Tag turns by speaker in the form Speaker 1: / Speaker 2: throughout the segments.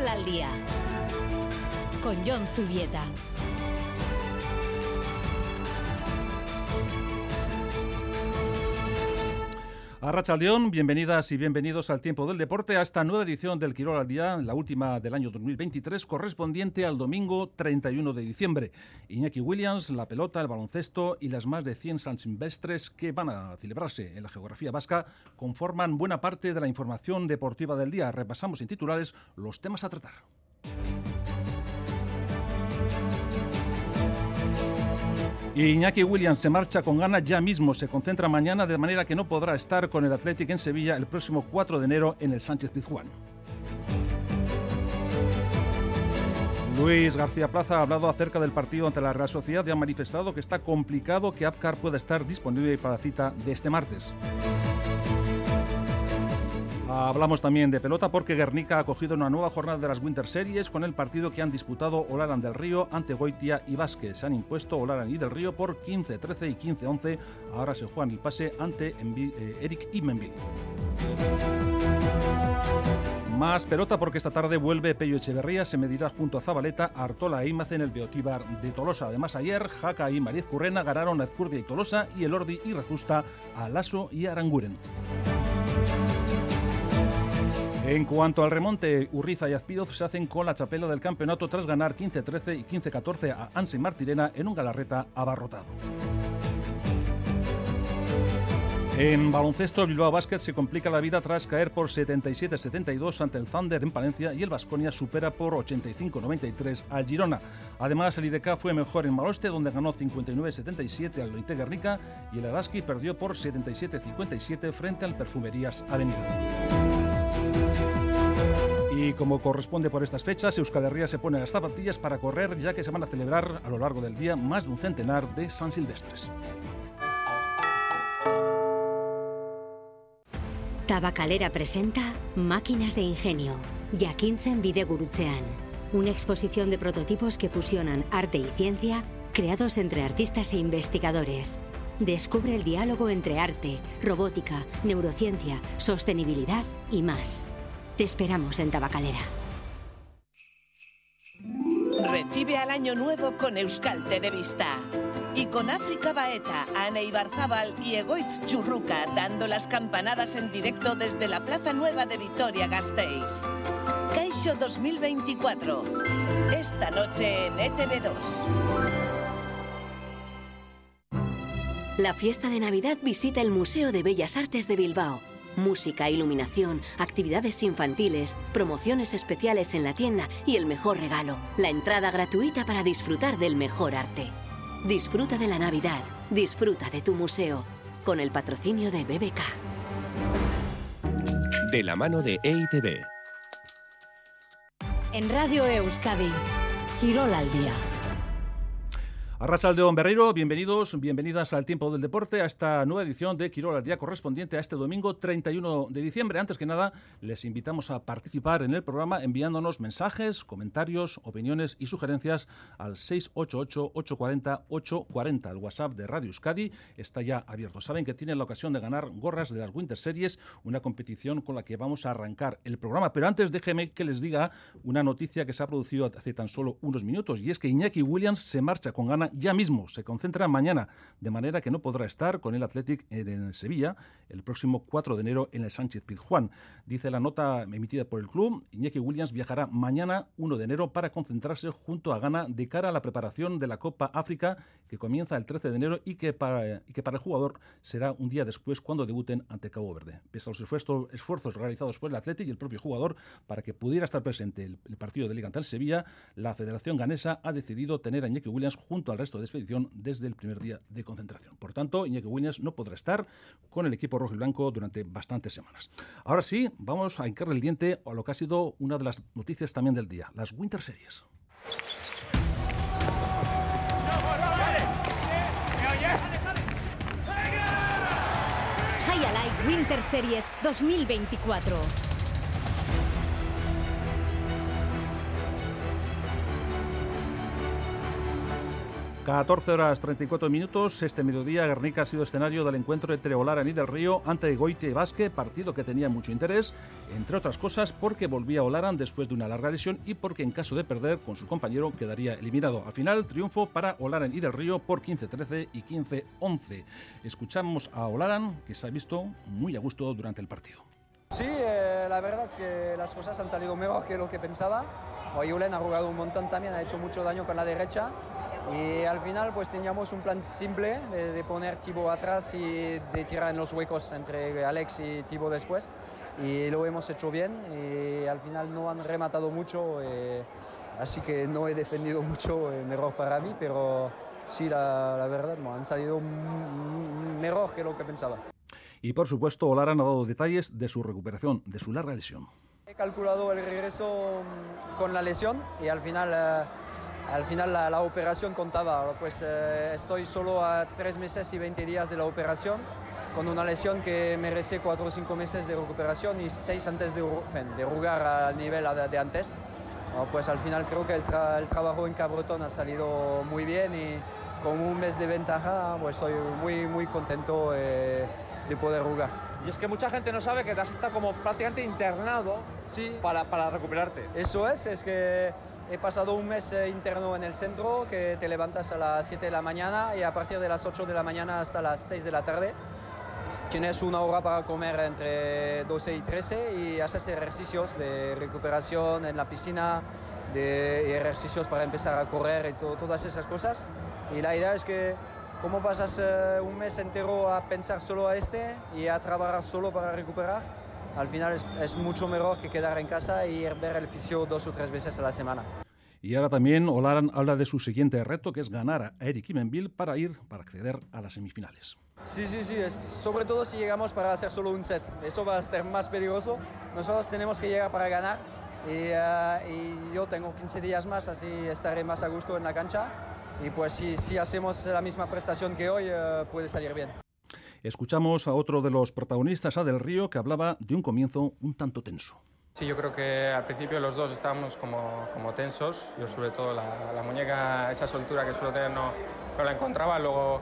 Speaker 1: Quirol al día con John Zubieta.
Speaker 2: Arracha León, bienvenidas y bienvenidos al Tiempo del Deporte, a esta nueva edición del Quirol al Día, la última del año 2023, correspondiente al domingo 31 de diciembre. Iñaki Williams, la pelota, el baloncesto y las más de 100 San Silvestres que van a celebrarse en la geografía vasca conforman buena parte de la información deportiva del día. Repasamos en titulares los temas a tratar. Iñaki Williams se marcha con ganas ya mismo, se concentra mañana de manera que no podrá estar con el Athletic en Sevilla el próximo 4 de enero en el Sánchez Pizjuán. Luis García Plaza ha hablado acerca del partido ante la Real Sociedad y ha manifestado que está complicado que Apcar pueda estar disponible para cita de este martes. Hablamos también de pelota porque Guernica ha acogido una nueva jornada de las Winter Series con el partido que han disputado Olaran del Río ante Goitia y Vázquez. Se han impuesto Olaran y del Río por 15-13 y 15-11. Ahora se juegan el pase ante eh, Eric Imenville. Más pelota porque esta tarde vuelve Pello Echeverría, se medirá junto a Zabaleta, Artola e Imaz en el Beotíbar de Tolosa. Además ayer, Jaca y Mariz Currena ganaron a Ezcurdia y Tolosa y el Ordi y Rezusta a Lasso y Aranguren. En cuanto al remonte, Urriza y Azpiroz se hacen con la chapela del campeonato tras ganar 15-13 y 15-14 a Ansi Martirena en un Galarreta abarrotado. En baloncesto, Bilbao Basket se complica la vida tras caer por 77-72 ante el Thunder en Palencia y el Vasconia supera por 85-93 al Girona. Además, el IDK fue mejor en Maloste, donde ganó 59-77 al Loite Guernica y el Araski perdió por 77-57 frente al Perfumerías Avenida. Y como corresponde por estas fechas, Euskal Herria se pone las zapatillas para correr, ya que se van a celebrar a lo largo del día más de un centenar de San Silvestres.
Speaker 1: Tabacalera presenta Máquinas de Ingenio, Jakintzen Bidegurutzean, una exposición de prototipos que fusionan arte y ciencia, creados entre artistas e investigadores. Descubre el diálogo entre arte, robótica, neurociencia, sostenibilidad y más. Te esperamos en Tabacalera.
Speaker 3: Recibe al año nuevo con Euskal Televista. Y con África Baeta, Ana Ibarzábal y Egoitz Churruca dando las campanadas en directo desde la Plaza Nueva de Vitoria-Gasteiz. Caixo 2024. Esta noche en ETV2.
Speaker 1: La fiesta de Navidad visita el Museo de Bellas Artes de Bilbao música, iluminación, actividades infantiles, promociones especiales en la tienda y el mejor regalo, la entrada gratuita para disfrutar del mejor arte. Disfruta de la Navidad, disfruta de tu museo, con el patrocinio de BBK.
Speaker 4: De la mano de EITB.
Speaker 1: En Radio Euskadi, Girol al día.
Speaker 2: Arrachaldeón Berreiro, bienvenidos, bienvenidas al Tiempo del Deporte, a esta nueva edición de Quirol al Día correspondiente a este domingo 31 de diciembre. Antes que nada, les invitamos a participar en el programa enviándonos mensajes, comentarios, opiniones y sugerencias al 688-840-840. El WhatsApp de Radio Euskadi está ya abierto. Saben que tienen la ocasión de ganar gorras de las Winter Series, una competición con la que vamos a arrancar el programa. Pero antes déjeme que les diga una noticia que se ha producido hace tan solo unos minutos y es que Iñaki Williams se marcha con gana ya mismo. Se concentra mañana, de manera que no podrá estar con el Athletic en Sevilla el próximo 4 de enero en el Sánchez Pizjuán. Dice la nota emitida por el club, Iñaki Williams viajará mañana 1 de enero para concentrarse junto a Ghana de cara a la preparación de la Copa África que comienza el 13 de enero y que para, que para el jugador será un día después cuando debuten ante Cabo Verde. Pese a los esfuerzos, realizados por el Athletic y el propio jugador para que pudiera estar presente el, partido de Liga Sevilla, la Federación Ganesa ha decidido tener a Iñaki Williams junto al resto de expedición desde el primer día de concentración. Por tanto, Iñaki Williams no podrá estar con el equipo rojo y blanco durante bastantes semanas. Ahora sí, vamos a hincarle el diente a lo que ha sido una de las noticias también del día, las Winter Series.
Speaker 1: Winter Series 2024.
Speaker 2: 14 horas 34 minutos. Este mediodía, Guernica ha sido escenario del encuentro entre Olaran y del Río ante Goite y Basque, partido que tenía mucho interés, entre otras cosas porque volvía Olaran después de una larga lesión y porque en caso de perder con su compañero quedaría eliminado. Al final, triunfo para Olaran y del Río por 15-13 y 15-11. Escuchamos a Olaran, que se ha visto muy a gusto durante el partido.
Speaker 5: Sí, eh, la verdad es que las cosas han salido mejor que lo que pensaba. Hoy Ulen ha jugado un montón también, ha hecho mucho daño con la derecha y al final pues teníamos un plan simple de, poner Tibo atrás y de tirar en los huecos entre Alex y Tibo después y lo hemos hecho bien y al final no han rematado mucho, eh, así que no he defendido mucho, eh, mejor para mí, pero sí, la, la verdad, han salido mejor que lo que pensaba.
Speaker 2: Y por supuesto, Olaran ha dado detalles de su recuperación, de su larga lesión.
Speaker 5: He calculado el regreso mm, con la lesión y al final, eh, al final la, operación contaba. Pues eh, estoy solo a tres meses y 20 días de la operación con una lesión que merece cuatro o cinco meses de recuperación y seis antes de, de jugar al nivel de, antes. Pues al final creo que el, trabajo en Cabretón ha salido muy bien y con un mes de ventaja pues estoy muy, muy contento. Eh, de poder jugar.
Speaker 6: Y es que mucha gente no sabe que te has estado como prácticamente internado
Speaker 5: sí.
Speaker 6: para, para recuperarte.
Speaker 5: Eso es, es que he pasado un mes eh, interno en el centro, que te levantas a las 7 de la mañana y a partir de las 8 de la mañana hasta las 6 de la tarde tienes una hora para comer entre 12 y 13 y haces ejercicios de recuperación en la piscina, de ejercicios para empezar a correr y todas esas cosas. Y la idea es que ¿Cómo pasas eh, un mes entero a pensar solo a este y a trabajar solo para recuperar? Al final es, mucho mejor que quedar en casa y ir ver el fisio dos o tres veces a la semana.
Speaker 2: Y ahora también Olaran habla de su siguiente reto, que es ganar a Eric Imenville para ir, para acceder a las semifinales.
Speaker 5: Sí, sí, sí, sobre todo si llegamos para hacer solo un set. Eso va a ser más peligroso. Nosotros tenemos que llegar para ganar y, eh, y yo tengo 15 días más, así estaré más a gusto en la cancha y pues si, si hacemos la misma prestación que hoy eh, puede salir bien.
Speaker 2: Escuchamos a otro de los protagonistas, a Del Río, que hablaba de un comienzo un tanto tenso.
Speaker 7: Sí, yo creo que al principio los dos estábamos como, como tensos. Yo sobre todo la, la, muñeca, esa soltura que suelo tener no, no, la encontraba. Luego,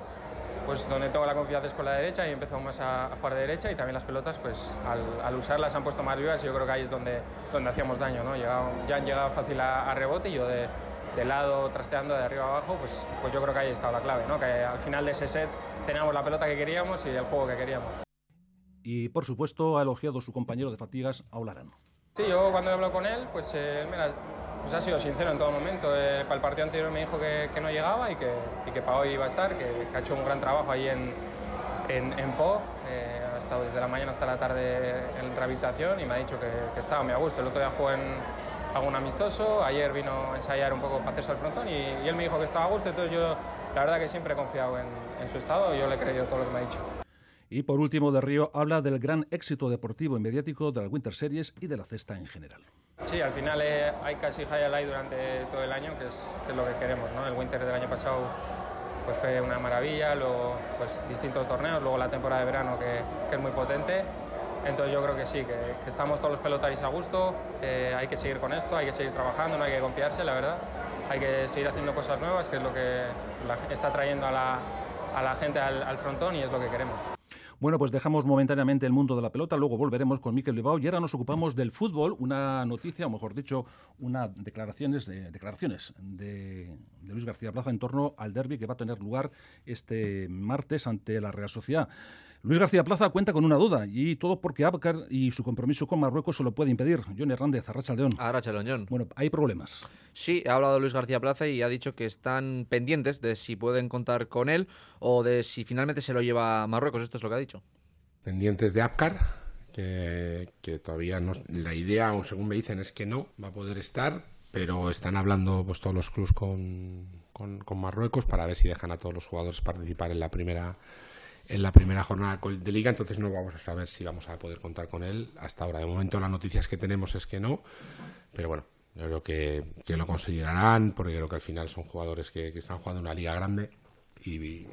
Speaker 7: pues donde tengo la confianza es con la derecha y empezamos a, a jugar de derecha y también las pelotas, pues al, al, usarlas han puesto más vivas y yo creo que ahí es donde, donde hacíamos daño. ¿no? Llegado, ya han llegado fácil a, a rebote y yo de, de lado, trasteando de arriba abajo, pues, pues yo creo que ahí está la clave, ¿no? que al final de ese set teníamos la pelota que queríamos y el juego que queríamos.
Speaker 2: Y por supuesto ha elogiado su compañero de fatigas, Aularan.
Speaker 7: Sí, yo cuando he hablado con él, pues, eh, mira, pues ha sido sincero en todo momento. Eh, para el partido anterior me dijo que, no llegaba y que, y que, para hoy iba a estar, que, ha hecho un gran trabajo ahí en, en, Po. Eh, ha estado desde la mañana hasta la tarde en rehabilitación y me ha dicho que, estaba muy a gusto. El otro día jugó en, algún amistoso, ayer vino a ensayar un poco para hacerse al frontón y, él me dijo que estaba a gusto, entonces yo la verdad que siempre he confiado en, su estado y yo le he creído todo lo que me ha dicho.
Speaker 2: Y por último, De Río habla del gran éxito deportivo y mediático de las Winter Series y de la cesta en general.
Speaker 7: Sí, al final eh, hay casi highlight durante todo el año, que es, lo que queremos. El Winter del año pasado pues fue una maravilla, luego pues, distintos torneos, luego la temporada de verano que, es muy potente entonces yo creo que sí, que, estamos todos los pelotaris a gusto, hay que seguir con esto, hay que seguir trabajando, no hay que confiarse, la verdad. Hay que seguir haciendo cosas nuevas, que es lo que está trayendo a la, gente al frontón y es lo que queremos.
Speaker 2: Bueno, pues dejamos momentáneamente el mundo de la pelota, luego volveremos con Miquel Bilbao y ahora nos ocupamos del fútbol, una noticia, o mejor dicho, unas declaraciones, de, declaraciones de, de Luis García Plaza en torno al derby que va a tener lugar este martes ante la Real Sociedad. Luis García Plaza cuenta con una duda y todo porque Abcar y su compromiso con Marruecos se lo puede impedir. John Hernández, Arracha León.
Speaker 8: Arracha León.
Speaker 2: Bueno, hay problemas.
Speaker 8: Sí, ha hablado Luis García Plaza y ha dicho que están pendientes de si pueden contar con él o de si finalmente se lo lleva a Marruecos. Esto es lo que ha dicho.
Speaker 9: Pendientes de Abcar, que, que todavía no. La idea, o según me dicen, es que no va a poder estar, pero están hablando pues, todos los clubes con, con, con Marruecos para ver si dejan a todos los jugadores participar en la primera en la primera jornada de liga, entonces no vamos a saber si vamos a poder contar con él hasta ahora. De momento las noticias que tenemos es que no, pero bueno, yo creo que, que lo considerarán, porque creo que al final son jugadores que, están jugando una liga grande. Y,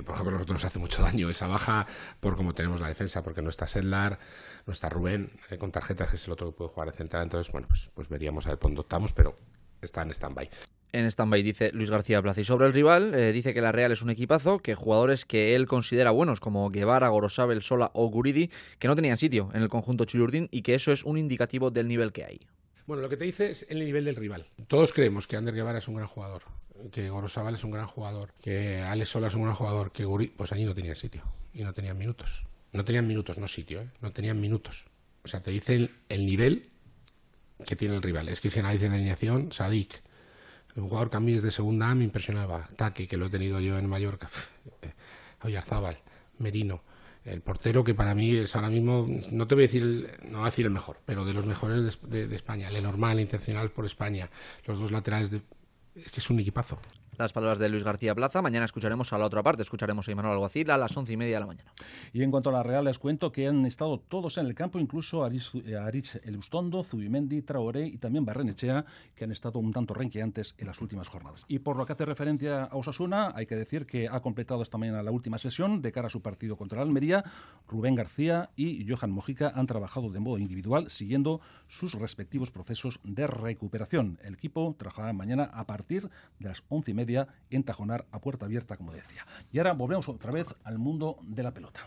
Speaker 9: por ejemplo, a nosotros nos hace mucho daño esa baja por cómo tenemos la defensa, porque no está Sedlar, no está Rubén eh, con tarjetas, que es el otro que puede jugar de central. Entonces, bueno, pues, pues veríamos a ver dónde optamos, pero está en stand-by.
Speaker 8: En stand-by, dice Luis García Plaza. Y sobre el rival, eh, dice que la Real es un equipazo, que jugadores que él considera buenos, como Guevara, Gorosabel, Sola o Guridi, que no tenían sitio en el conjunto Chilurdín y que eso es un indicativo del nivel que hay.
Speaker 9: Bueno, lo que te dice es el nivel del rival. Todos creemos que Ander Guevara es un gran jugador, que Gorosabal es un gran jugador, que Alex Sola es un gran jugador, que Guridi... Pues allí no tenían sitio y no tenían minutos. No tenían minutos, no sitio, ¿eh? no tenían minutos. O sea, te dice el, nivel que tiene el rival. Es que si analiza la alineación, Sadik, el jugador que a mí es de segunda me impresionaba. Taque, que lo he tenido yo en Mallorca. Oyarzábal, Merino. El portero que para mí es ahora mismo, no te voy a decir, no voy a decir el mejor, pero de los mejores de, España. El normal, intencional por España. Los dos laterales de... Es que es un equipazo.
Speaker 8: Las palabras de Luis García Plaza. Mañana escucharemos a la otra parte, escucharemos a Imanol Alguacil a las once y media de la mañana.
Speaker 2: Y en cuanto a la Real, les cuento que han estado todos en el campo, incluso Aritz Elustondo, Zubimendi, Traoré y también Barrenechea, que han estado un tanto renqueantes en las últimas jornadas. Y por lo que hace referencia a Osasuna, hay que decir que ha completado esta mañana la última sesión de cara a su partido contra el Almería. Rubén García y Johan Mojica han trabajado de modo individual, siguiendo sus respectivos procesos de recuperación. El equipo trabajará mañana a partir de las once y media en Tajonar a puerta abierta, como decía. Y ahora volvemos otra vez al mundo de la pelota.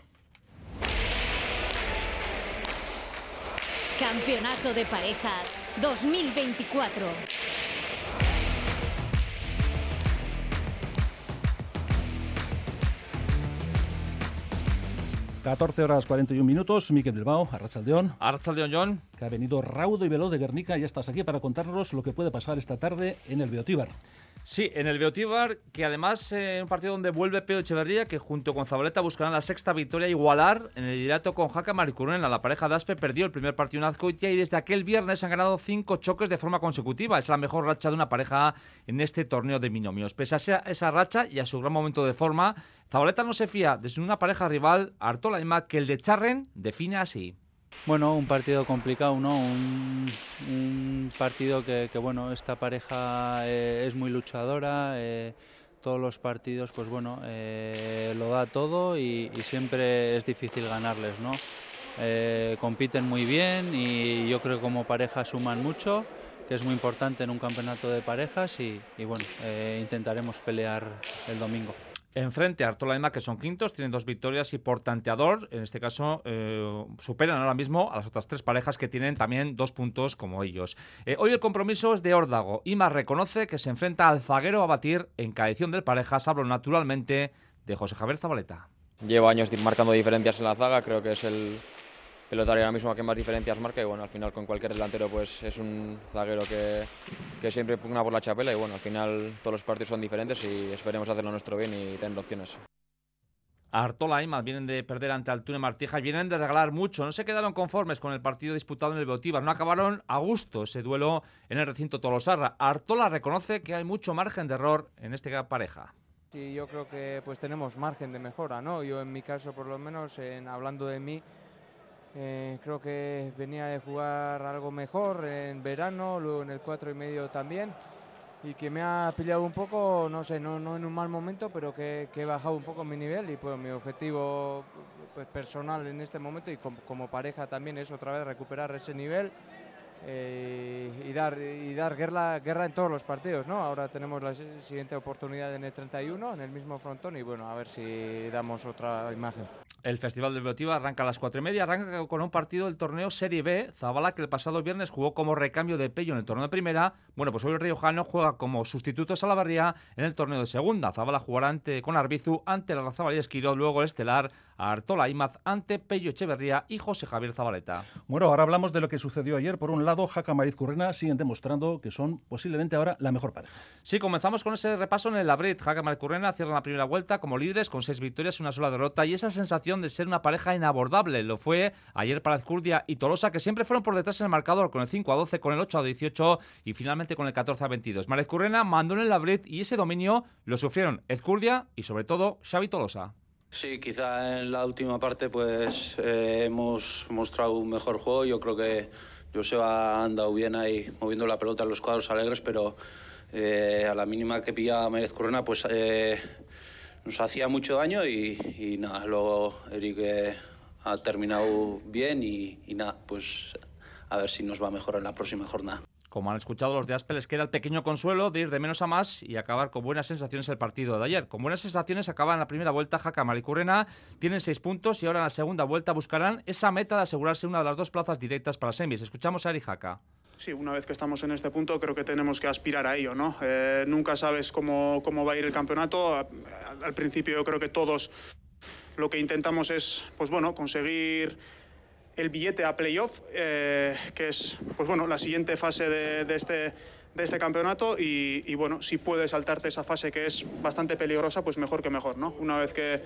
Speaker 10: Campeonato de Parejas 2024.
Speaker 2: 14 horas 41 minutos, Miquel Bilbao, Arrachaldeón.
Speaker 8: Arrachaldeón, John.
Speaker 2: Que ha venido raudo y veloz de Guernica y ya estás aquí para contarnos lo que puede pasar esta tarde en el Beotíbar.
Speaker 8: Sí, en el Beotíbar, que además en eh, un partido donde vuelve Pedro Echeverría, que junto con Zabaleta buscarán la sexta victoria igualar en el liderato con Jaca Maricurena. La pareja de Aspe perdió el primer partido en Azcoitia y desde aquel viernes han ganado cinco choques de forma consecutiva. Es la mejor racha de una pareja en este torneo de binomios. Pese a esa racha y a su gran momento de forma, Zabaleta no se fía de una pareja rival, Artola y que el de Charren define así.
Speaker 11: Bueno, un partido complicado, ¿no? Un, partido que, bueno, esta pareja eh, es muy luchadora. Eh, todos los partidos, pues bueno, eh, lo da todo y, siempre es difícil ganarles, ¿no? compiten muy bien y yo creo que como pareja suman mucho, que es muy importante en un campeonato de parejas y, y bueno, intentaremos pelear el domingo.
Speaker 8: Enfrente a Artola Ema, que son quintos, tienen dos victorias y por tanteador, en este caso, eh, superan ahora mismo a las otras tres parejas que tienen también dos puntos como ellos. Eh, hoy el compromiso es de Órdago. Ima reconoce que se enfrenta al zaguero a batir en cada edición del parejas. Hablo naturalmente de José Javier Zabaleta.
Speaker 12: Llevo años marcando diferencias en la zaga, creo que es el, pelotario ahora mismo que más diferencias marca y bueno, al final con cualquier delantero pues es un zaguero que, que siempre pugna por la chapela y bueno, al final todos los partidos son diferentes y esperemos hacerlo nuestro bien y tener opciones.
Speaker 8: Artola y Imaz vienen de perder ante Altune Martija y vienen de regalar mucho. No se quedaron conformes con el partido disputado en el Beotíbar. No acabaron a gusto ese duelo en el recinto Tolosarra. Artola reconoce que hay mucho margen de error en este pareja.
Speaker 13: Sí, yo creo que pues tenemos margen de mejora, ¿no? Yo en mi caso, por lo menos, en, hablando de mí, eh, creo que venía de jugar algo mejor en verano, luego en el 4 y medio también. Y que me ha pillado un poco, no sé, no, no en un mal momento, pero que, he bajado un poco mi nivel y pues mi objetivo pues, personal en este momento y como, pareja también es otra vez recuperar ese nivel eh, y dar, y dar guerra, guerra en todos los partidos. ¿no? Ahora tenemos la siguiente oportunidad en el 31, en el mismo frontón y bueno, a ver si damos otra imagen.
Speaker 8: El Festival del Beotiva arranca a las cuatro y media, arranca con un partido del torneo Serie B. Zabala, que el pasado viernes jugó como recambio de Pello en el torneo de primera. Bueno, pues hoy el Riojano juega como sustituto a Salavarría en el torneo de segunda. Zabala jugará ante, con Arbizu ante la Razabal y Esquiro, luego el Estelar Artola Imaz ante Pello Echeverría y José Javier Zabaleta.
Speaker 2: Bueno, ahora hablamos de lo que sucedió ayer. Por un lado, Jaca Mariz Currena siguen demostrando que son posiblemente ahora la mejor pareja.
Speaker 8: Sí, comenzamos con ese repaso en el Labrit. Jaca Mariz Currena cierra la primera vuelta como líderes con seis victorias y una sola derrota y esa sensación de ser una pareja inabordable. Lo fue ayer para Ezcurdia y Tolosa, que siempre fueron por detrás en el marcador con el 5 a 12, con el 8 a 18 y finalmente con el 14 a 22. Marez Currena mandó en el Labrit y ese dominio lo sufrieron Ezcurdia y sobre todo Xavi Tolosa.
Speaker 14: Sí, quizá en la última parte pues eh, hemos mostrado un mejor juego. Yo creo que Joseba ha andado bien ahí moviendo la pelota en los cuadros alegres, pero eh, a la mínima que pillaba Mérez Corona pues eh, nos hacía mucho daño y, nada, luego Eric ha terminado bien y, y nada, pues a ver si nos va mejor en la próxima jornada.
Speaker 8: Como han escuchado los de Aspe, les queda el pequeño consuelo de ir de menos a más y acabar con buenas sensaciones el partido de ayer. Con buenas sensaciones acaban la primera vuelta Jaca Maricurrena, tienen seis puntos y ahora en la segunda vuelta buscarán esa meta de asegurarse una de las dos plazas directas para semis. Escuchamos a Ari Jaca.
Speaker 15: Sí, una vez que estamos en este punto creo que tenemos que aspirar a ello, ¿no? Eh, nunca sabes cómo, cómo va a ir el campeonato. Al principio yo creo que todos lo que intentamos es, pues bueno, conseguir el billete a playoff, eh, que es, pues bueno, la siguiente fase de, este de este campeonato y, bueno, si puedes saltarte esa fase que es bastante peligrosa, pues mejor que mejor, ¿no? Una vez que,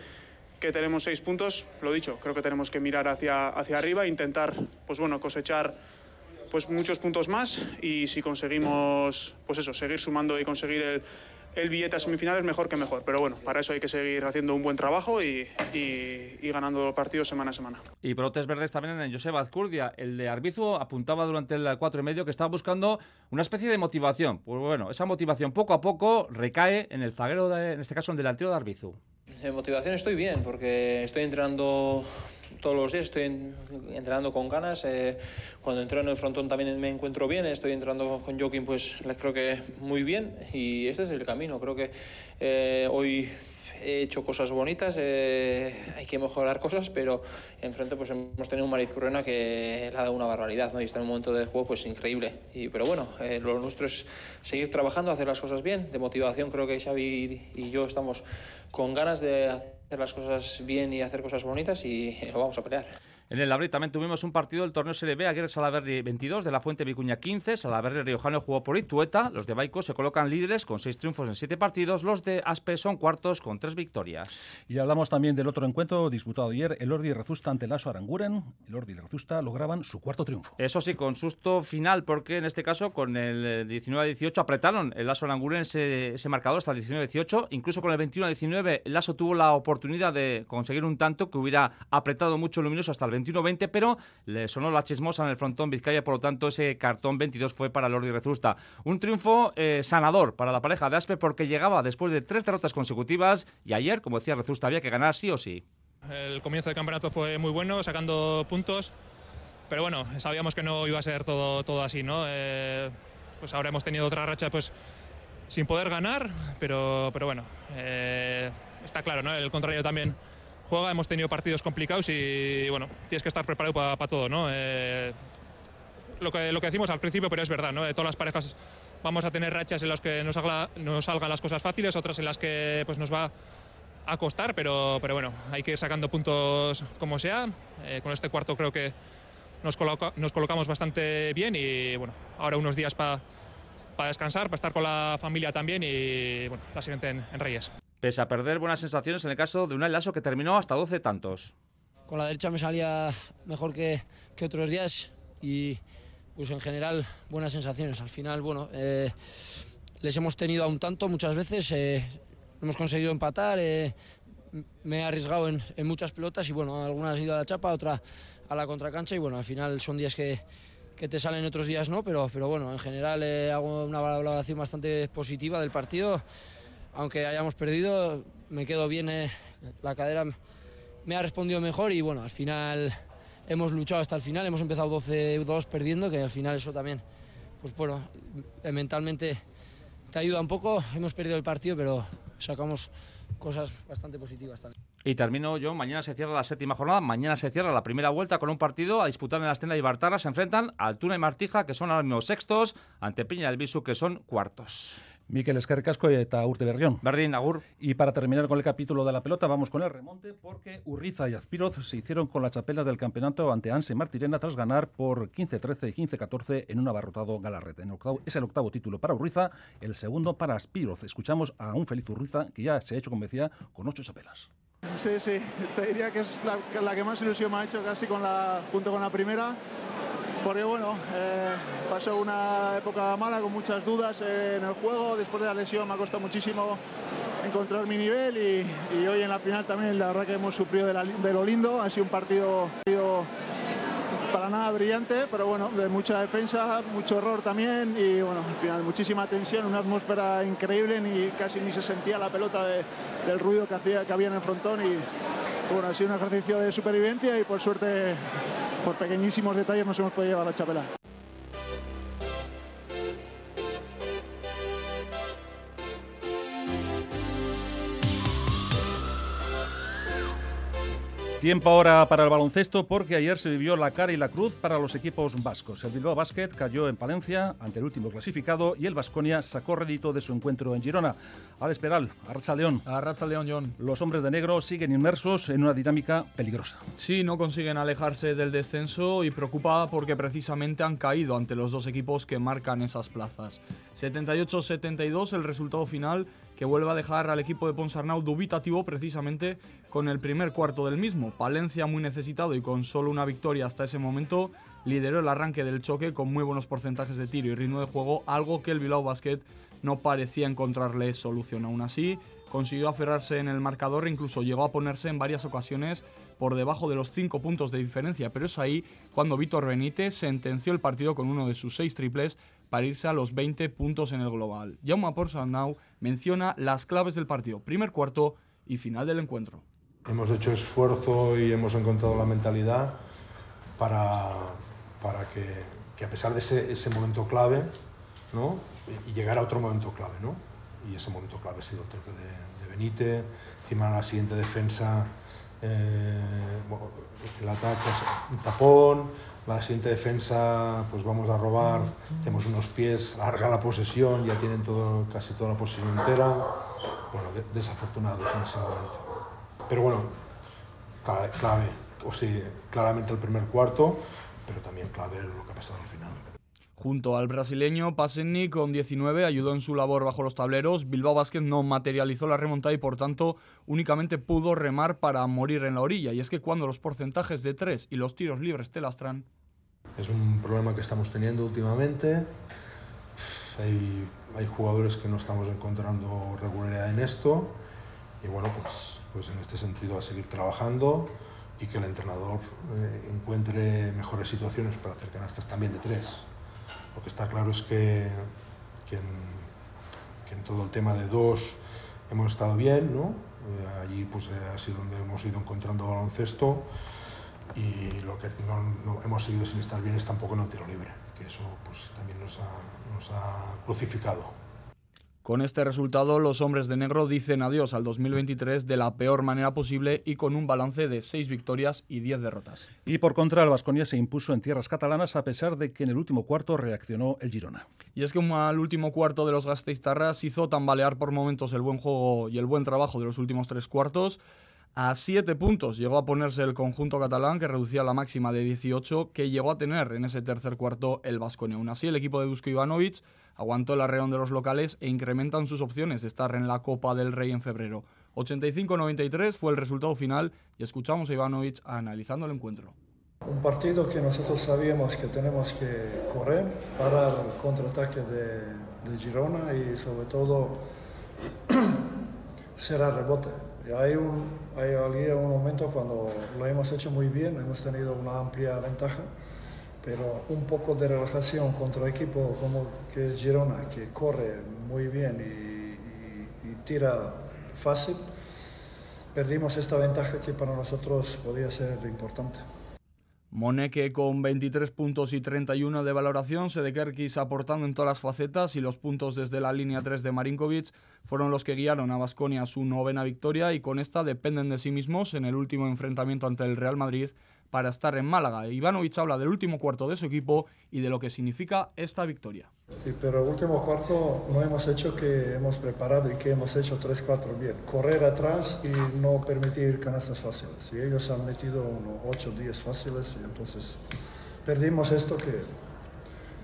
Speaker 15: que tenemos seis puntos, lo dicho, creo que tenemos que mirar hacia, hacia arriba intentar, pues bueno, cosechar pues muchos puntos más y si conseguimos pues eso, seguir sumando y conseguir el, el billete a semifinales mejor que mejor. Pero bueno, para eso hay que seguir haciendo un buen trabajo y, y, y ganando los partidos semana a semana.
Speaker 8: Y brotes verdes también en Joseba Azcurdia. El de Arbizu apuntaba durante el cuatro y medio que estaba buscando una especie de motivación. Pues bueno, esa motivación poco a poco recae en el zaguero, de, en este caso el delantero de Arbizu.
Speaker 16: En motivación estoy bien porque estoy entrenando todos los días estoy entrenando con ganas. Eh, cuando entro en el frontón también me encuentro bien. Estoy entrenando con Joaquín, pues creo que muy bien. Y este es el camino. Creo que eh, hoy he hecho cosas bonitas, eh, hay que mejorar cosas, pero enfrente pues hemos tenido un Marizcurrena que le ha dado una barbaridad, ¿no? Y está en un momento de juego pues increíble. Y, pero bueno, eh, lo nuestro es seguir trabajando, hacer las cosas bien. De motivación creo que Xavi y yo estamos con ganas de hacer las cosas bien y hacer cosas bonitas y lo vamos a pelear.
Speaker 8: En el Abril también tuvimos un partido del torneo Serie B, Aguirre Salaberry 22, de la Fuente Vicuña 15, Salaberry Riojano jugó por Itueta, los de Baico se colocan líderes con seis triunfos en siete partidos, los de Aspe son cuartos con tres victorias.
Speaker 2: Y hablamos también del otro encuentro disputado ayer, el Ordi Rezusta ante el Aso Aranguren, el Ordi y Rezusta lograban su cuarto triunfo.
Speaker 8: Eso sí, con susto final, porque en este caso con el 19-18 apretaron el Aso Aranguren ese, ese marcador hasta el 19-18, incluso con el 21-19 el Aso tuvo la oportunidad de conseguir un tanto que hubiera apretado mucho luminoso hasta el 21-20, pero le sonó la chismosa en el frontón Vizcaya, por lo tanto ese cartón 22 fue para Lordi Rezusta. Un triunfo eh, sanador para la pareja de Aspe porque llegaba después de tres derrotas consecutivas y ayer, como decía Rezusta, había que ganar sí o sí.
Speaker 17: El comienzo del campeonato fue muy bueno, sacando puntos, pero bueno, sabíamos que no iba a ser todo, todo así, ¿no? Eh, pues ahora hemos tenido otra racha pues sin poder ganar, pero, pero bueno, eh, está claro, ¿no? El contrario también juega, hemos tenido partidos complicados y bueno, tienes que estar preparado para pa todo, ¿no? Eh, lo, que, lo que decimos al principio, pero es verdad, ¿no? De todas las parejas vamos a tener rachas en las que nos, salga, nos salgan las cosas fáciles, otras en las que pues nos va a costar, pero, pero bueno, hay que ir sacando puntos como sea. Eh, con este cuarto creo que nos, coloca, nos colocamos bastante bien y bueno, ahora unos días para pa descansar, para estar con la familia también y bueno, la siguiente en, en Reyes
Speaker 8: pese a perder buenas sensaciones en el caso de Unai Lasso que terminó hasta 12 tantos.
Speaker 18: Con la derecha me salía mejor que, que otros días y pues en general buenas sensaciones. Al final, bueno, eh, les hemos tenido a un tanto muchas veces, eh, hemos conseguido empatar, eh, me he arriesgado en, en, muchas pelotas y bueno, algunas han ido a la chapa, otra a la contracancha y bueno, al final son días que, que te salen otros días no, pero, pero bueno, en general hago una valoración bastante positiva del partido aunque hayamos perdido, me quedo bien, eh, la cadera me ha respondido mejor y bueno, al final hemos luchado hasta el final, hemos empezado 12-2 perdiendo, que al final eso también, pues bueno, mentalmente te ayuda un poco, hemos perdido el partido, pero sacamos cosas bastante positivas también.
Speaker 8: Y termino yo, mañana se cierra la séptima jornada, mañana se cierra la primera vuelta con un partido a disputar en la Estela y Bartara, se enfrentan Altuna y Martija, que son ahora mismo sextos, ante Piña del Bisu, que son cuartos.
Speaker 2: Mikel Escarcasco eta Urte Berrión.
Speaker 8: Berdín, Agur.
Speaker 2: Y para terminar con el capítulo de la pelota, vamos con el remonte porque Urriza y Azpiroz se hicieron con la chapela del campeonato ante Anse Martirena tras ganar por 15-13 y 15-14 en un abarrotado Galarrete. En el octavo, es el octavo título para Urriza, el segundo para Azpiroz. Escuchamos a un feliz Urriza que ya se ha hecho, como decía, con ocho chapelas.
Speaker 19: Sí, sí, te diría que es la, la que más ilusión me ha hecho casi con la, junto con la primera porque bueno, eh, pasó una época mala con muchas dudas en el juego, después de la lesión me ha costado muchísimo encontrar mi nivel y, hoy en la final también la verdad que hemos sufrido de, lo lindo, ha sido un partido, para nada brillante, pero bueno, de mucha defensa, mucho error también y bueno, al final muchísima tensión, una atmósfera increíble, ni casi ni se sentía la pelota de, del ruido que, hacía, que había en el frontón y bueno, ha sido un ejercicio de supervivencia y por suerte por pequeñísimos detalles nos hemos podido llevar la chapela.
Speaker 2: Tiempo ahora para el baloncesto porque ayer se vivió la cara y la cruz para los equipos vascos. El Bilbao Basket cayó en Palencia ante el último clasificado y el Vasconia sacó rédito de su encuentro en Girona. Alex Peral, Arracha León.
Speaker 20: Arracha León, John.
Speaker 2: Los hombres de negro siguen inmersos en una dinámica peligrosa.
Speaker 20: Sí, no consiguen alejarse del descenso y preocupa porque precisamente han caído ante los dos equipos que marcan esas plazas. 78-72 el resultado final que vuelve a dejar al equipo de Ponsarnau dubitativo precisamente con el primer cuarto del mismo. Palencia muy necesitado y con solo una victoria hasta ese momento lideró el arranque del choque con muy buenos porcentajes de tiro y ritmo de juego, algo que el Bilbao Basket no parecía encontrarle solución. Aún así, consiguió aferrarse en el marcador e incluso llegó a ponerse en varias ocasiones por debajo de los 5 puntos de diferencia, pero es ahí cuando Víctor Benítez sentenció el partido con uno de sus 6 triples para irse a los 20 puntos en el global. Jaume Porsandau menciona las claves del partido, primer cuarto y final del encuentro.
Speaker 21: Hemos hecho esfuerzo y hemos encontrado la mentalidad para, para que, que a pesar de ese, ese momento clave, ¿no? y llegar a otro momento clave, ¿no? Y ese momento clave ha sido el triple de, de Benítez, encima la siguiente defensa, eh, bueno, el ataque un tapón, la siguiente defensa, pues vamos a robar, tenemos unos pies, larga la posesión, ya tienen todo, casi toda la posesión entera. Bueno, de, desafortunados en ese momento. Pero bueno, clave, clave, o sí, claramente el primer cuarto, pero también clave lo que ha pasado al final.
Speaker 20: Junto al brasileño, Pasenni con 19 ayudó en su labor bajo los tableros. Bilbao Basket no materializó la remontada y por tanto únicamente pudo remar para morir en la orilla. Y es que cuando los porcentajes de tres y los tiros libres te lastran.
Speaker 21: Es un problema que estamos teniendo últimamente. Hay, hay jugadores que no estamos encontrando regularidad en esto. Y bueno, pues, pues en este sentido a seguir trabajando y que el entrenador eh, encuentre mejores situaciones para hacer canastas también de tres. Lo que está claro es que, que, en, todo el tema de dos hemos estado bien, ¿no? Eh, allí pues eh, ha sido donde hemos ido encontrando baloncesto y lo que no, hemos seguido sin estar bien es tampoco en el tiro libre, que eso pues también nos ha crucificado.
Speaker 20: Con este resultado, los hombres de negro dicen adiós al 2023 de la peor manera posible y con un balance de 6 victorias y 10 derrotas.
Speaker 2: Y por contra, el Vasconia se impuso en tierras catalanas a pesar de que en el último cuarto reaccionó el Girona.
Speaker 20: Y es que al último cuarto de los Gasteiztarras hizo tambalear por momentos el buen juego y el buen trabajo de los últimos tres cuartos. A 7 puntos llegó a ponerse el conjunto catalán, que reducía la máxima de 18 que llegó a tener en ese tercer cuarto el Vasconia. Aún así, el equipo de Dusko Ivanovic aguantó el arreón de los locales e incrementan sus opciones de estar en la Copa del Rey en febrero. 85-93 fue el resultado final y escuchamos a Ivanovic analizando el encuentro.
Speaker 22: Un partido que nosotros sabíamos que tenemos que correr, parar el contraataque de, Girona y sobre todo cerrar rebote. Hay un, hay un momento cuando lo hemos hecho muy bien, hemos tenido una amplia ventaja pero un poco de relajación contra equipo como que es Girona, que corre muy bien y, tira fácil, perdimos esta ventaja que para nosotros podía ser importante.
Speaker 20: Moneke con 23 puntos y 31 de valoración, Sedekerkis aportando en todas las facetas y los puntos desde la línea 3 de Marinkovic fueron los que guiaron a Basconia a su novena victoria y con esta dependen de sí mismos en el último enfrentamiento ante el Real Madrid para estar en Málaga. Ivanovic habla del último cuarto de su equipo y de lo que significa esta victoria.
Speaker 22: Sí, pero el último cuarto no hemos hecho que hemos preparado y que hemos hecho 3-4 bien. Correr atrás y no permitir canastas fáciles. Y ellos han metido unos 8 10 fáciles y entonces perdimos esto que,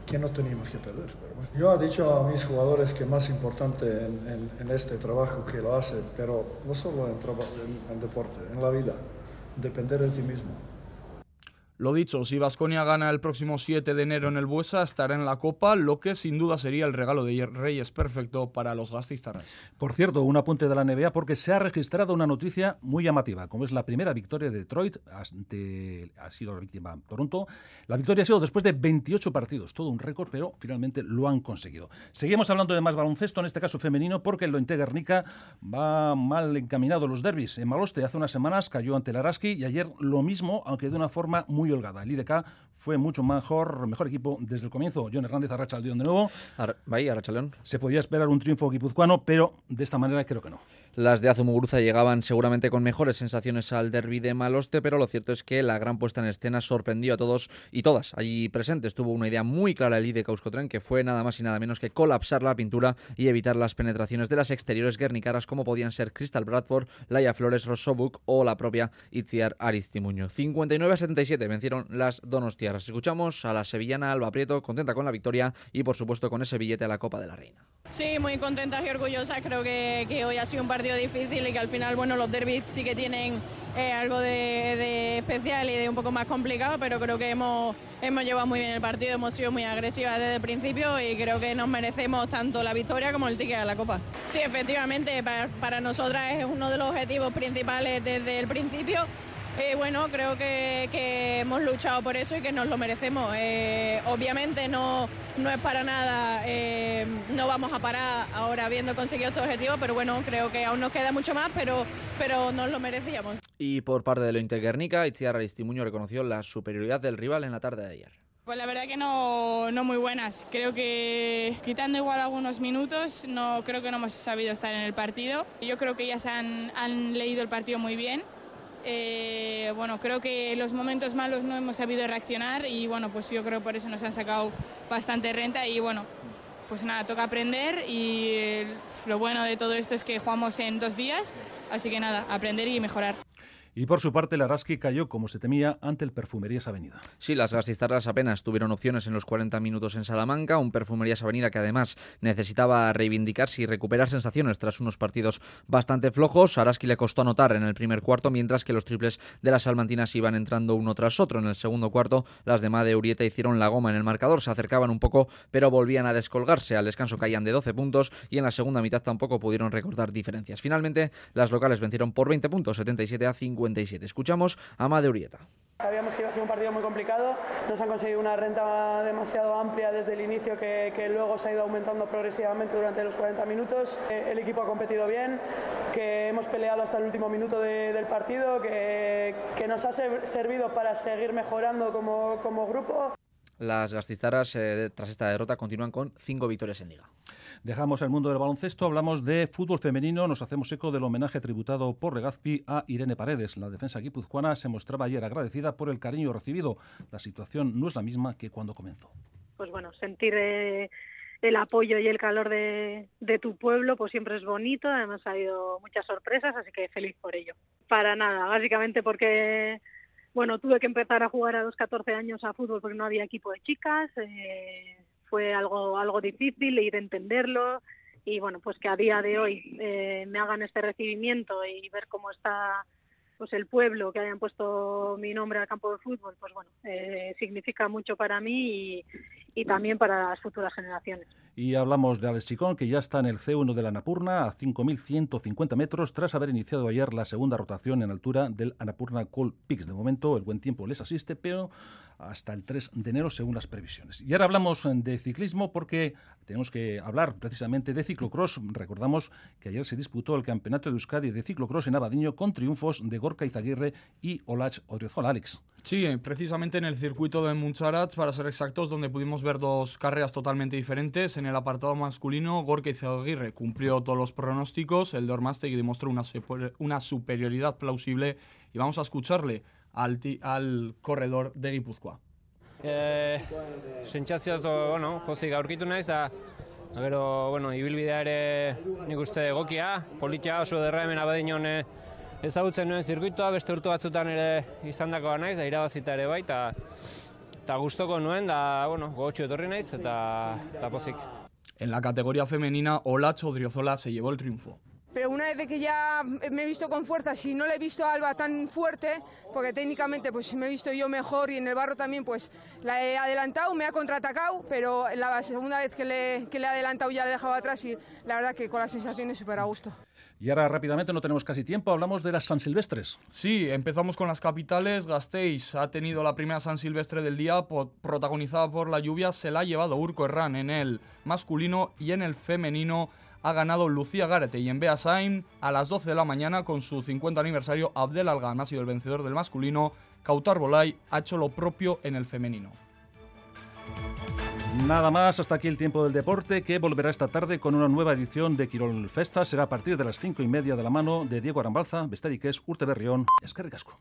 Speaker 22: que no teníamos que perder. Pero bueno. Yo he dicho a mis jugadores que más importante en, en, en este trabajo que lo hacen, pero no solo en, en, en deporte, en la vida, depender de ti mismo.
Speaker 20: Lo dicho, si Vasconia gana el próximo 7 de enero en el Buesa, estará en la Copa, lo que sin duda sería el regalo de Reyes perfecto para los gastistarras.
Speaker 2: Por cierto, un apunte de la NBA porque se ha registrado una noticia muy llamativa, como es la primera victoria de Detroit ante ha sido la víctima Toronto. La victoria ha sido después de 28 partidos, todo un récord, pero finalmente lo han conseguido. Seguimos hablando de más baloncesto, en este caso femenino, porque el Lointe Guernica va mal encaminado los derbis. En Maloste hace unas semanas cayó ante el Araski y ayer lo mismo, aunque de una forma muy holgada. El IDK fue mucho mejor, mejor equipo desde el comienzo. John Hernández, Arrachaldeón de nuevo.
Speaker 23: Ar Bai, Arrachaldeón.
Speaker 2: Se podía esperar un triunfo guipuzcoano, pero de esta manera creo que no.
Speaker 23: Las de Azumuguruza llegaban seguramente con mejores sensaciones al derby de Maloste, pero lo cierto es que la gran puesta en escena sorprendió a todos y todas allí presentes. Tuvo una idea muy clara el líder Euskotren, que fue nada más y nada menos que colapsar la pintura y evitar las penetraciones de las exteriores guernicaras como podían ser Crystal Bradford, Laia Flores, Rosobuk o la propia Itziar Aristimuño. 59 a 77 vencieron las Donostiarras. Escuchamos a la sevillana Alba Prieto, contenta con la victoria y por supuesto con ese billete a la Copa de la Reina.
Speaker 24: Sí, muy contenta y orgullosa. Creo que, que hoy ha sido un partido difícil y que al final, bueno, los derbis sí que tienen eh, algo de, de, especial y de un poco más complicado, pero creo que hemos, hemos llevado muy bien el partido, hemos sido muy agresivas desde el principio y creo que nos merecemos tanto la victoria como el ticket a la Copa. Sí, efectivamente, para, para nosotras es uno de los objetivos principales desde el principio eh, bueno, creo que, que, hemos luchado por eso y que nos lo merecemos. Eh, obviamente no, no es para nada, eh, no vamos a parar ahora habiendo conseguido este objetivo, pero bueno, creo que aún nos queda mucho más, pero, pero nos lo merecíamos.
Speaker 23: Y por parte de lo Guernica, Itziar Aristimuño reconoció la superioridad del rival en la tarde de ayer.
Speaker 25: Pues la verdad que no, no muy buenas. Creo que quitando igual algunos minutos, no creo que no hemos sabido estar en el partido. Yo creo que han, han leído el partido muy bien eh, bueno, creo que los momentos malos no hemos sabido reaccionar y bueno, pues yo creo por eso nos han sacado bastante renta y bueno, pues nada, toca aprender y lo bueno de todo esto es que jugamos en dos días, así que nada, aprender y mejorar.
Speaker 2: Y por su parte, la Araski cayó, como se temía, ante el Perfumerías Avenida.
Speaker 23: Sí, las gasistarras apenas tuvieron opciones en los 40 minutos en Salamanca, un Perfumerías Avenida que además necesitaba reivindicarse y recuperar sensaciones tras unos partidos bastante flojos. A Araski le costó anotar en el primer cuarto, mientras que los triples de las salmantinas iban entrando uno tras otro. En el segundo cuarto, las de Made Urieta hicieron la goma en el marcador, se acercaban un poco, pero volvían a descolgarse. Al descanso caían de 12 puntos y en la segunda mitad tampoco pudieron recordar diferencias. Finalmente, las locales vencieron por 20 puntos, 77 a 50 Escuchamos a Made Urieta.
Speaker 26: Sabíamos que iba a ser un partido muy complicado, nos han conseguido una renta demasiado amplia desde el inicio que, que, luego se ha ido aumentando progresivamente durante los 40 minutos. Eh, el equipo ha competido bien, que hemos peleado hasta el último minuto de, del partido, que, que, nos ha servido para seguir mejorando como, como grupo.
Speaker 23: Las gastistaras, eh, tras esta derrota, continúan con cinco victorias en liga.
Speaker 2: Dejamos el mundo del baloncesto, hablamos de fútbol femenino, nos hacemos eco del homenaje tributado por Legazpi a Irene Paredes. La defensa guipuzcoana se mostraba ayer agradecida por el cariño recibido. La situación no es la misma que cuando comenzó.
Speaker 27: Pues bueno, sentir eh, el apoyo y el calor de, de, tu pueblo, pues siempre es bonito. Además ha habido muchas sorpresas, así que feliz por ello. Para nada, básicamente porque bueno, tuve que empezar a jugar a los 14 años a fútbol porque no había equipo de chicas. Eh, fue algo, algo difícil ir a entenderlo y bueno, pues que a día de hoy eh, me hagan este recibimiento y ver cómo está pues el pueblo que hayan puesto mi nombre al campo de fútbol, pues bueno, eh, significa mucho para mí y, y también para las futuras generaciones.
Speaker 2: Y hablamos de Alex Chicón, que ya está en el C1 de la Anapurna a 5.150 metros tras haber iniciado ayer la segunda rotación en altura del Anapurna Cold Peaks. De momento el buen tiempo les asiste, pero hasta el 3 de enero según las previsiones. Y ahora hablamos de ciclismo porque tenemos que hablar precisamente de ciclocross. Recordamos que ayer se disputó el Campeonato de Euskadi de ciclocross en Abadiño con triunfos de Gorka Izaguirre y Olach Odriozola. Alex.
Speaker 20: Sí, precisamente en el circuito de Muncharat, para ser exactos, donde pudimos ver dos carreras totalmente diferentes. En el apartado masculino, Gorka Izaguirre cumplió todos los pronósticos, el de Ormastegui demostró una, una superioridad plausible y vamos a escucharle al, al corredor de Guipúzcoa.
Speaker 28: Eh, sentsazioz, bueno, pozik aurkitu naiz, da, gero, bueno, ibilbidea ere nik uste egokia, politia oso derra hemen abadinon eh, ezagutzen nuen zirkuitoa, beste urtu batzutan ere izan dakoa naiz, da irabazita ere bai, eta eta gustoko nuen, da, bueno, gogotxu etorri naiz, eta, eta pozik.
Speaker 20: En la categoría femenina, Olacho Odriozola se llevó el triunfo.
Speaker 29: Una vez que ya me he visto con fuerza, si no le he visto a Alba tan fuerte, porque técnicamente pues me he visto yo mejor y en el barro también pues la he adelantado, me ha contraatacado, pero la segunda vez que le, que le he adelantado ya le he dejado atrás y la verdad que con las sensaciones súper a gusto.
Speaker 2: Y ahora rápidamente, no tenemos casi tiempo, hablamos de las San Silvestres.
Speaker 20: Sí, empezamos con las capitales. Gasteiz ha tenido la primera San Silvestre del día, protagonizada por la lluvia. Se la ha llevado Urco Herrán en el masculino y en el femenino ha ganado Lucía Garete y en Beasain a las 12 de la mañana con su 50 aniversario Abdel Algan ha sido el vencedor del masculino Cautar Bolay ha hecho lo propio en el femenino.
Speaker 2: Nada más, hasta aquí el tiempo del deporte, que volverá esta tarde con una nueva edición de Quirol Festa. Será a partir de las cinco y media de la mano de Diego Arambalza, Besterik es Urte Berrión, Escarricasco.